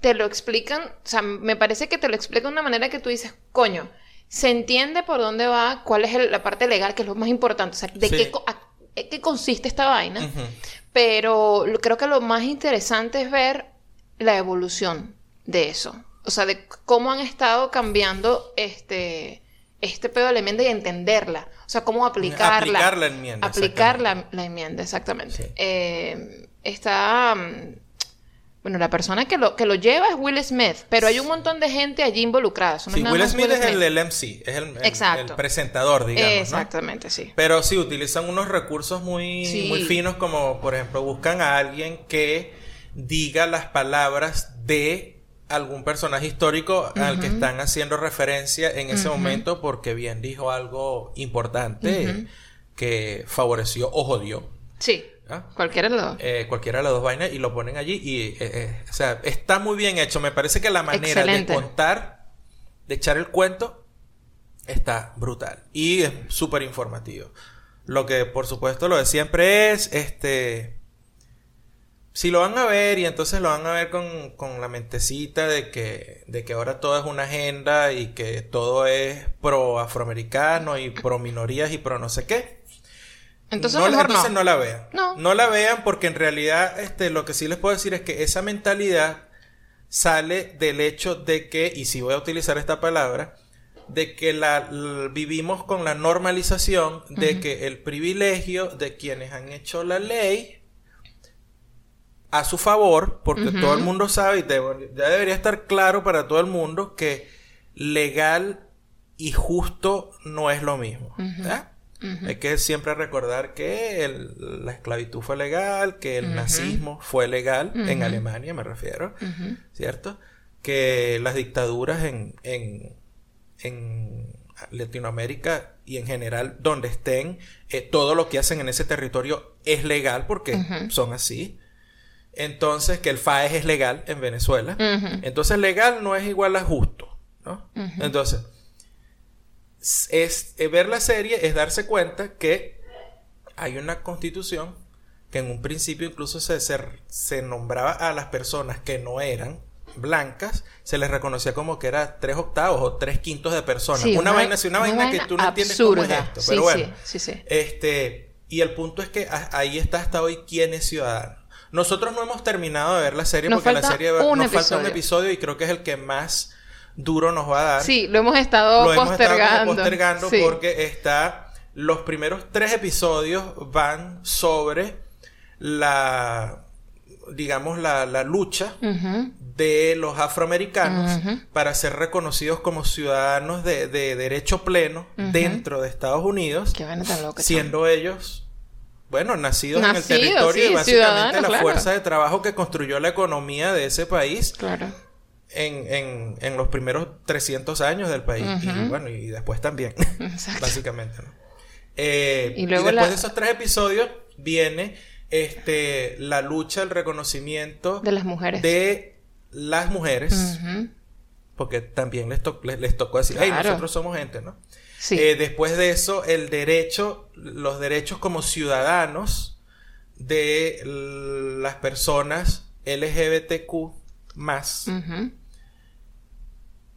te lo explican, o sea, me parece que te lo explican de una manera que tú dices, coño, se entiende por dónde va, cuál es el- la parte legal, que es lo más importante, o sea, de Sí. qué, a- qué consiste esta vaina. Pero creo que lo más interesante es ver la evolución de eso. O sea, de cómo han estado cambiando este, este pedo de la enmienda y entenderla. O sea, cómo aplicarla. Aplicar la enmienda, Aplicar la, la enmienda, exactamente. Sí. Eh, está... Bueno, la persona que lo, que lo lleva es Will Smith, pero hay un montón de gente allí involucrada. Eso no Sí, es Will Smith es el, el MC, es el, el- Exacto. el presentador, digamos. ¿no? Exactamente, sí. Pero sí, utilizan unos recursos muy, Sí. muy finos, como por ejemplo, buscan a alguien que diga las palabras de algún personaje histórico al que están haciendo referencia en ese momento, porque bien dijo algo importante que favoreció o jodió. Sí. ¿Ah? Cualquiera de los dos. Eh, cualquiera de las dos vainas y lo ponen allí y eh, eh, o sea está muy bien hecho me parece que la manera Excelente. de contar de echar el cuento está brutal y es súper informativo lo que por supuesto lo de siempre es este si lo van a ver y entonces lo van a ver con, con la mentecita de que, de que ahora todo es una agenda y que todo es pro afroamericano y pro minorías y pro no sé qué Entonces no, mejor entonces no. no la vean. No. la vean porque en realidad este, lo que sí les puedo decir es que esa mentalidad sale del hecho de que, y si voy a utilizar esta palabra, de que la, vivimos con la normalización de que el privilegio de quienes han hecho la ley a su favor, porque todo el mundo sabe y ya debería estar claro para todo el mundo que legal y justo no es lo mismo. ¿verdad? Hay que siempre recordar que el- la esclavitud fue legal, que el nazismo fue legal, en Alemania me refiero, ¿cierto? Que las dictaduras en, en, en Latinoamérica y en general donde estén, eh, todo lo que hacen en ese territorio es legal porque son así. Entonces, que el FAES es legal en Venezuela. Entonces, legal no es igual a justo, ¿no? Entonces, es, eh, ver la serie es darse cuenta que hay una constitución que en un principio incluso se, se, se nombraba a las personas que no eran blancas, se les reconocía como que era tres octavos o tres quintos de personas. Sí, una, vaina, sí, una, vaina, que tú no entiendes cómo es esto. Pero bueno, sí, este, y el punto es que ahí está hasta hoy quién es ciudadano. Nosotros no hemos terminado de ver la serie Nos porque la serie nos falta un episodio y creo que es el que más duro nos va a dar. Sí, lo hemos estado Lo hemos estado postergando. postergando Sí. porque está los primeros tres episodios van sobre la digamos la, la lucha de los afroamericanos para ser reconocidos como ciudadanos de, de derecho pleno dentro de Estados Unidos Qué vaina tan loca. siendo ellos, bueno, nacidos, en el territorio sí, y básicamente la claro. fuerza de trabajo que construyó la economía de ese país. Claro. En, en, en los primeros 300 años del país. Y bueno, y después también, <laughs> básicamente. ¿no? Eh, Y y, luego después la- de esos tres episodios viene este, la lucha, el reconocimiento De las mujeres. de las mujeres. Ujú. Porque también les, to- les, les tocó decir, hey, Claro. nosotros somos gente, ¿no? Sí. Eh, después de eso, el derecho, los derechos como ciudadanos de las personas LGBTQ más. Ujú.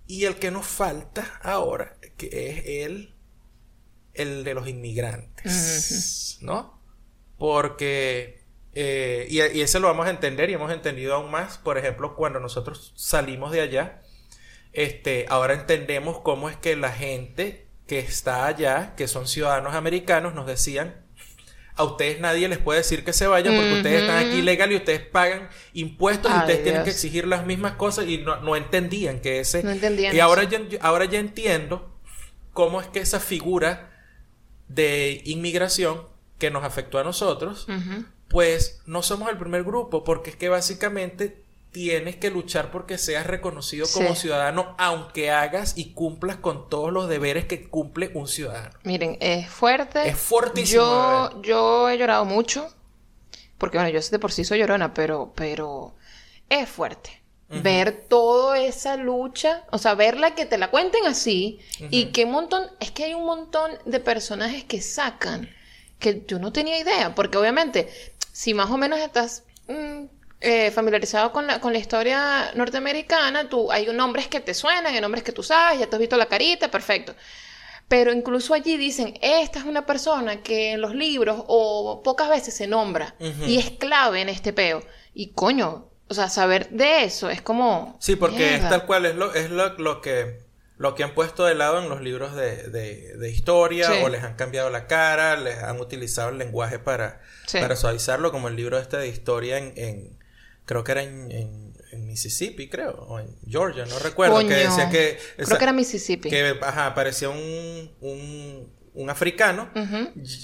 Y el que nos falta ahora, que es el, el de los inmigrantes, ¿no? Porque, eh, y, y ese lo vamos a entender y hemos entendido aún más, por ejemplo, cuando nosotros salimos de allá, este, ahora entendemos cómo es que la gente que está allá, que son ciudadanos americanos, nos decían, a ustedes nadie les puede decir que se vayan porque ustedes están aquí legal y ustedes pagan impuestos y ustedes tienen que exigir las mismas cosas y no, no entendían que ese... No entendían y ahora ya, ahora ya entiendo cómo es que esa figura de inmigración que nos afectó a nosotros, pues no somos el primer grupo, porque es que básicamente tienes que luchar porque seas reconocido como Sí. ciudadano, aunque hagas y cumplas con todos los deberes que cumple un ciudadano. Miren, es fuerte. Es fuertísimo, Yo, de yo he llorado mucho. Porque bueno, yo de por sí soy llorona, pero, pero es fuerte. Ver toda esa lucha, o sea, verla que te la cuenten así y que montón, es que hay un montón de personajes que sacan que yo no tenía idea, porque obviamente, si más o menos estás mm, eh, familiarizado con la, con la historia norteamericana, tú, hay nombres que te suenan, hay nombres que tú sabes, ya te has visto la carita, perfecto. Pero incluso allí dicen, esta es una persona que en los libros o pocas veces se nombra y es clave en este peo. Y coño, o sea, saber de eso es como... Sí, porque es tal cual, es lo, es lo, lo que lo que han puesto de lado en los libros de, de- de historia, Sí. o les han cambiado la cara, les han utilizado el lenguaje para, Sí. para suavizarlo, como el libro este de historia en, en- creo que era en, en- en Mississippi, creo, o en Georgia, no recuerdo, Coño. que decía que, Creo que era Mississippi. que ajá, aparecía un, un, un africano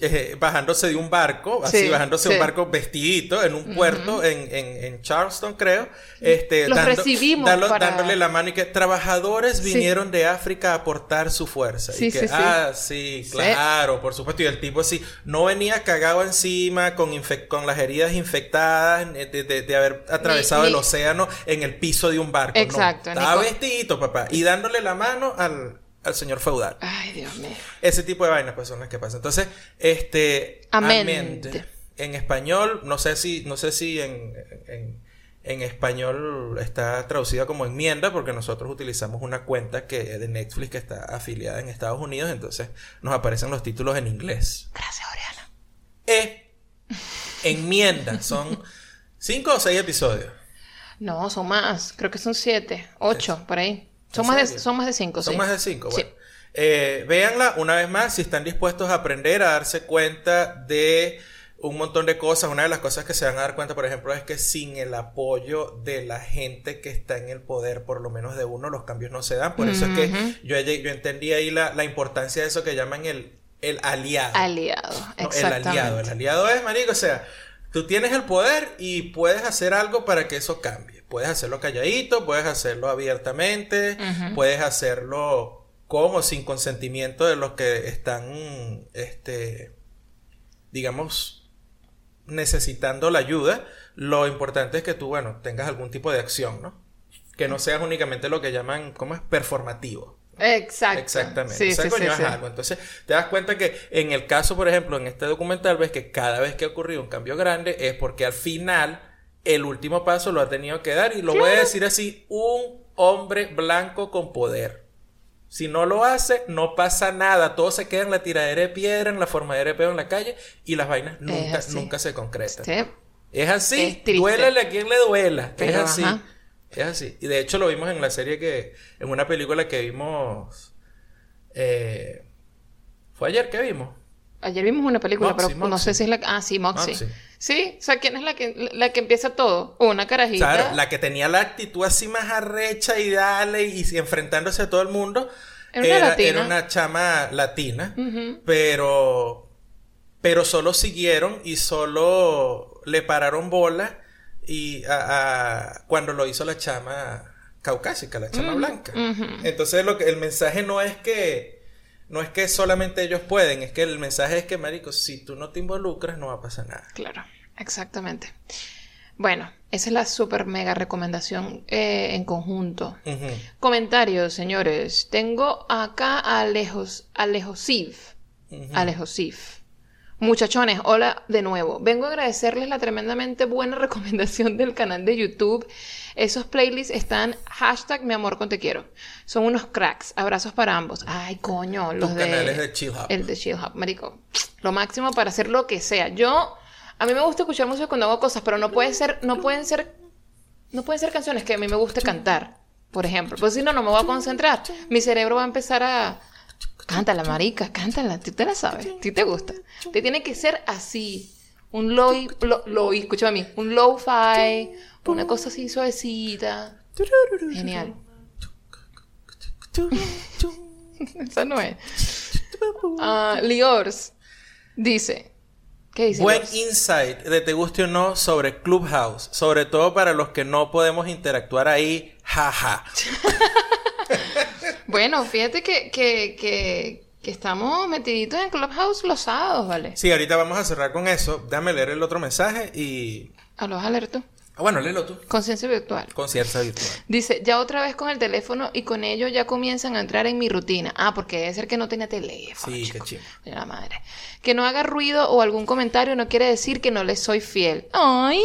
eh, bajándose de un barco, así Sí, bajándose de sí. un barco vestidito en un puerto en, en, en Charleston, creo. Este, Los recibimos dando- para- Dándole la mano y que trabajadores Sí. vinieron de África a aportar su fuerza. Sí, y que, ah, sí, claro, por supuesto. Y el tipo así, no venía cagado encima con, con las heridas infectadas eh, de, de- de haber atravesado ni- el océano en el piso de un barco. no. Exacto, ni Estaba con- vestidito, papá. Y dándole la mano al, al señor feudal. Ay, Dios mío. Ese tipo de vainas pues son las que pasan. Entonces, este amente. En español, no sé si, no sé si en, en, en español está traducida como enmienda, porque nosotros utilizamos una cuenta que de Netflix que está afiliada en Estados Unidos, entonces nos aparecen los títulos en inglés. Gracias, Oriana. E enmienda, son cinco o seis episodios. No, son más. Creo que son siete, ocho, por ahí. Son ¿En más, de, son más de cinco, Son sí. más de cinco, Sí. bueno. Eh, véanla una vez más si están dispuestos a aprender a darse cuenta de un montón de cosas. Una de las cosas que se van a dar cuenta, por ejemplo, es que sin el apoyo de la gente que está en el poder, por lo menos de uno, los cambios no se dan. Por eso es que yo, yo entendí ahí la, la importancia de eso que llaman el, el aliado. Aliado, No, el aliado. El aliado es, marico, o sea, tú tienes el poder y puedes hacer algo para que eso cambie. Puedes hacerlo calladito, puedes hacerlo abiertamente, puedes hacerlo como sin consentimiento de los que están, este, digamos, necesitando la ayuda. Lo importante es que tú, bueno, tengas algún tipo de acción, ¿no? Que no seas únicamente lo que llaman, ¿cómo es? Performativo. Exacto. Exactamente. Sí, O sea, sí, coño, sí, es sí. algo. Entonces, te das cuenta que en el caso, por ejemplo, en este documental, ves que cada vez que ha ocurrido un cambio grande es porque al final el último paso lo ha tenido que dar, y lo voy a decir así, un hombre blanco con poder. Si no lo hace, no pasa nada. Todo se queda en la tiradera de piedra, en la formadera de pedo en la calle, y las vainas nunca, nunca se concretan. Sí. Es así, Es duélele a quien le duela. Pero, es así. ajá. Es así. Y de hecho lo vimos en la serie que, en una película que vimos, eh, fue ayer que vimos. Ayer vimos una película, Moxie, pero no sé si es la... Ah, sí, Moxie. Moxie. Sí, o sea, ¿quién es la que, la que empieza todo? Una carajita. Claro, la que tenía la actitud así más arrecha y dale y, enfrentándose a todo el mundo. Era una latina. era una chama latina, pero, pero solo siguieron y solo le pararon bola y a, a- cuando lo hizo la chama caucásica, la chama blanca. ujú. Entonces lo que el mensaje no es que no es que solamente ellos pueden, es que el mensaje es que marico, si tú no te involucras no va a pasar nada. Claro, exactamente. Bueno, esa es la super mega recomendación eh, en conjunto. Comentarios, señores. Tengo acá a Alejos, Alejosiv. Ujú. Alejosiv. Muchachones, hola de nuevo. Vengo a agradecerles la tremendamente buena <laughs> recomendación del canal de YouTube. Esos playlists están hashtag mi amor con te quiero. Son unos cracks. Abrazos para ambos. Ay, coño. Los Tus de... canales de Chill Hop. El de Chill Hop, marico. Lo máximo para hacer lo que sea. Yo... A mí me gusta escuchar música cuando hago cosas, pero no puede ser... No pueden ser... No pueden ser canciones que a mí me guste cantar. Por ejemplo. Pues si no, no me voy a concentrar. Mi cerebro va a empezar a... Cántala, marica, cántala. Tú te la sabes. ¿A ti te gusta? Te tiene que ser así. Un low... Lo, low escúchame a mí. Un low-fi. Una cosa así suavecita. Genial. <laughs> Esa no es. Ah, Liors dice... ¿Qué dice? Buen insight de te guste o no sobre Clubhouse, sobre todo para los que no podemos interactuar ahí, jaja. <laughs> Bueno, fíjate que, que, que, que estamos metiditos en Clubhouse los sábados, ¿vale? Sí, ahorita vamos a cerrar con eso. Déjame leer el otro mensaje y... A los alertos. Ah, bueno, léelo tú. Conciencia virtual. Concierto virtual. Dice, ya otra vez con el teléfono y con ello ya comienzan a entrar en mi rutina. Ah, porque debe ser que no tenía teléfono. Sí, qué chico. chido. Mira la madre. Que no haga ruido o algún comentario no quiere decir que no les soy fiel. ¡Ay!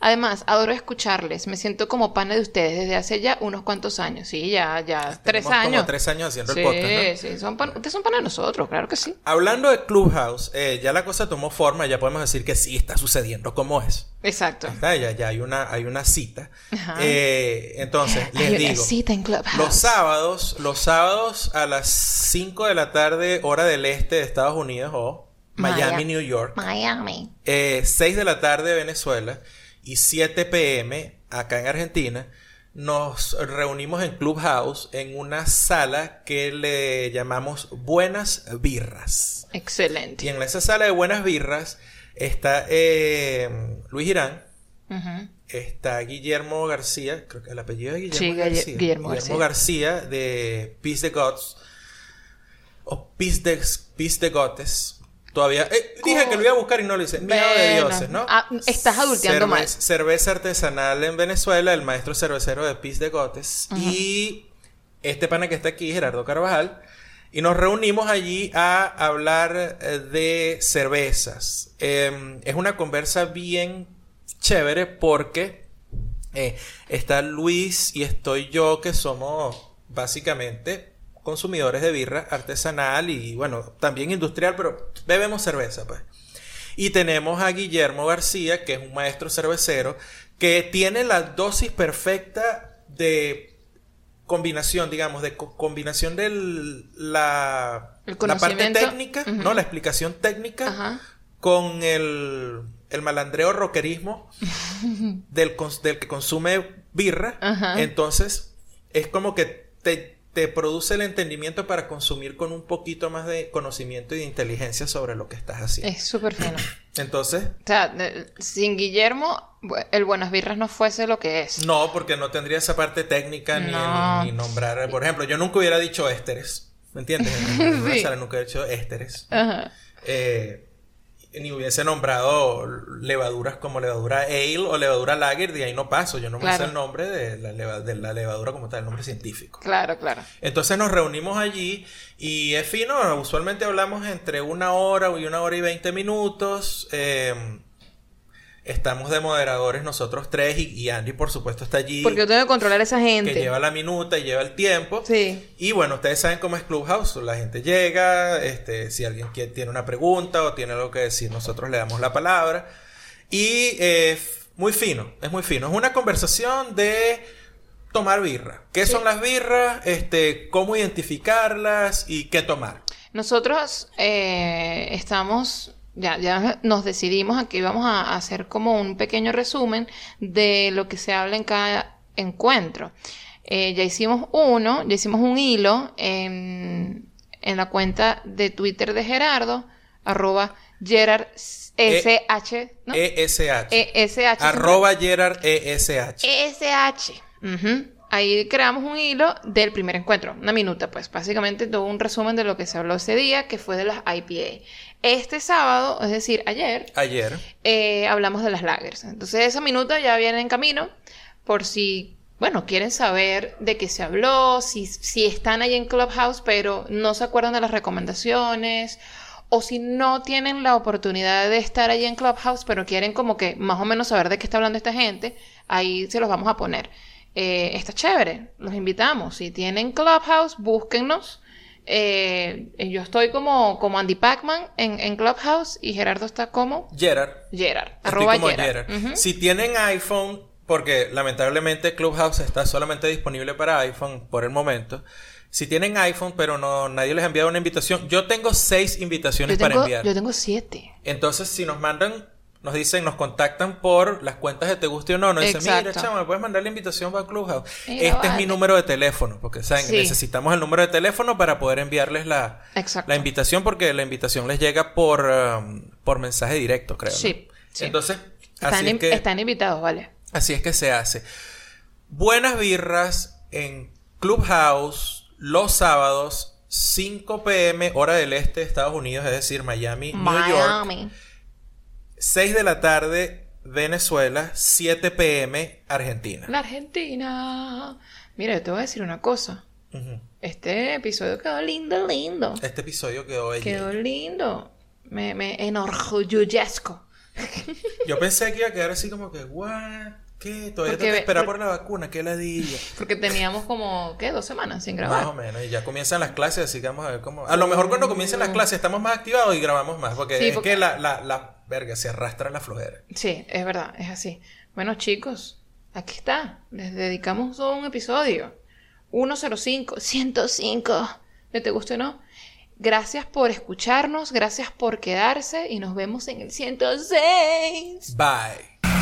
Además, adoro escucharles. Me siento como pana de ustedes desde hace ya unos cuantos años. Sí, ya, ya. Tres años. como tres años haciendo sí, el podcast, ¿no? sí. Son pan- Ustedes son pana de nosotros, claro que sí. Hablando de Clubhouse, eh, ya la cosa tomó forma, ya podemos decir que sí está sucediendo como es. Exacto. Está, ya, ya hay una, hay una cita. Ajá. Eh, entonces, les Hay una digo, cita en Clubhouse. los sábados, los sábados a las 5 de la tarde, hora del este de Estados Unidos o Miami, Miami. New York. Miami. Eh, 6 de la tarde Venezuela y 7 pm acá en Argentina, nos reunimos en Clubhouse en una sala que le llamamos Buenas Birras. Y Excelente. en esa sala de Buenas Birras está eh, Luis Girán, Ujú. está Guillermo García, creo que el apellido es Guillermo Sí, García. Guillermo García. García de Peace the Gods o Peace the, Peace the Gottes. Todavía eh, dije que lo iba a buscar y no lo hice. Miedo de dioses, ¿no? Ah, estás adulteando mal. Cerveza artesanal en Venezuela, el maestro cervecero de Peace de Gotes. Y este pana que está aquí, Gerardo Carvajal. Y nos reunimos allí a hablar eh, de cervezas. Eh, es una conversa bien chévere porque eh, está Luis y estoy yo que somos básicamente consumidores de birra artesanal y bueno, también industrial, pero bebemos cerveza pues. Y tenemos a Guillermo García, que es un maestro cervecero, que tiene la dosis perfecta de combinación, digamos, de co- combinación de la, la parte técnica. ¿no? La explicación técnica Ajá. con el, el malandreo rockerismo <laughs> del, del que consume birra. Ajá. Entonces, es como que te, te produce el entendimiento para consumir con un poquito más de conocimiento y de inteligencia sobre lo que estás haciendo. Es súper fino. <clears throat> Entonces, O sea, sin Guillermo, el Buenas Birras no fuese lo que es. no, porque no tendría esa parte técnica ni, No. ni nombrar. Por ejemplo, yo nunca hubiera dicho ésteres. ¿Me entiendes? <laughs> En Sí. nunca he dicho ésteres. Ajá. Eh, ni hubiese nombrado levaduras como levadura ale o levadura lager, de ahí no paso. Yo no me Claro. sé el nombre de la, leva- de la levadura como tal, el nombre científico. Claro, claro. Entonces nos reunimos allí y es fino, usualmente hablamos entre una hora y una hora y veinte minutos. eh, estamos de moderadores nosotros tres y, y Andy por supuesto está allí. Porque yo tengo que controlar a esa que gente. lleva la minuta y lleva el tiempo. Sí. Y bueno, ustedes saben cómo es Clubhouse. La gente llega, este, si alguien quiere- tiene una pregunta o tiene algo que decir, nosotros le damos la palabra. Y eh, muy fino, es muy fino. Es una conversación de tomar birra. ¿Qué son las birras? Este, cómo identificarlas y qué tomar. Nosotros eh, estamos, ya, ya nos decidimos aquí, vamos a hacer como un pequeño resumen de lo que se habla en cada encuentro. Eh, ya hicimos uno, ya hicimos un hilo en, en la cuenta de Twitter de Gerardo, arroba Gerard SH, ¿no? ESH. ESH. Arroba Gerard ESH. ESH. Ahí creamos un hilo del primer encuentro, una minuta, pues básicamente todo un resumen de lo que se habló ese día, que fue de las IPA. Este sábado, es decir, ayer, Ayer. eh, hablamos de las lagers. Entonces esa minuta ya viene en camino, por si, bueno, quieren saber de qué se habló, si, si están ahí en Clubhouse, pero no se acuerdan de las recomendaciones, o si no tienen la oportunidad de estar allí en Clubhouse, pero quieren como que más o menos saber de qué está hablando esta gente, ahí se los vamos a poner. Eh, está chévere, los invitamos. Si tienen Clubhouse, búsquennos. Eh, yo estoy como, como Andy Pacman en, en Clubhouse y Gerardo está como Gerard. Gerard. Arroba como Gerard. Si tienen iPhone, porque lamentablemente Clubhouse está solamente disponible para iPhone por el momento. Si tienen iPhone, pero no nadie les ha enviado una invitación, yo tengo seis invitaciones Yo para enviar. yo tengo siete. Entonces, si nos mandan nos dicen, nos contactan por las cuentas de Te Guste o No. Nos dicen, mira, Exacto. chamo, ¿me puedes mandar la invitación para Clubhouse? Mira, este es mi número de teléfono, porque saben, Sí. necesitamos el número de teléfono para poder enviarles la, Exacto. la invitación, porque la invitación les llega por, um, por mensaje directo, creo. ¿no? Sí, sí. Entonces, Están, así es, que, están invitados, ¿vale? así es que se hace. Buenas birras en Clubhouse los sábados, 5 pm, hora del este de Estados Unidos, es decir, Miami, New York. Miami. 6 de la tarde, Venezuela, 7 pm, Argentina. La Argentina. Mira, yo te voy a decir una cosa. Este episodio quedó lindo, lindo. Este episodio quedó bello. Quedó lindo. Me, me enorgullezco. <laughs> Yo pensé que iba a quedar así como que, ¿what? ¿Qué? Todavía tengo que esperar por- por la vacuna, qué ladilla. Porque teníamos como, ¿qué? Dos semanas sin Más grabar. o menos, y ya comienzan las clases, así que vamos a ver cómo. A lo mejor cuando comiencen las clases estamos más activados y grabamos más, porque Sí, es porque- que la, la, la verga se arrastra la flojera. Sí, es verdad, es así. Bueno, chicos, aquí está. Les dedicamos un episodio. 105, 105. ¿De te guste o no? Gracias por escucharnos, gracias por quedarse y nos vemos en el 106. Bye.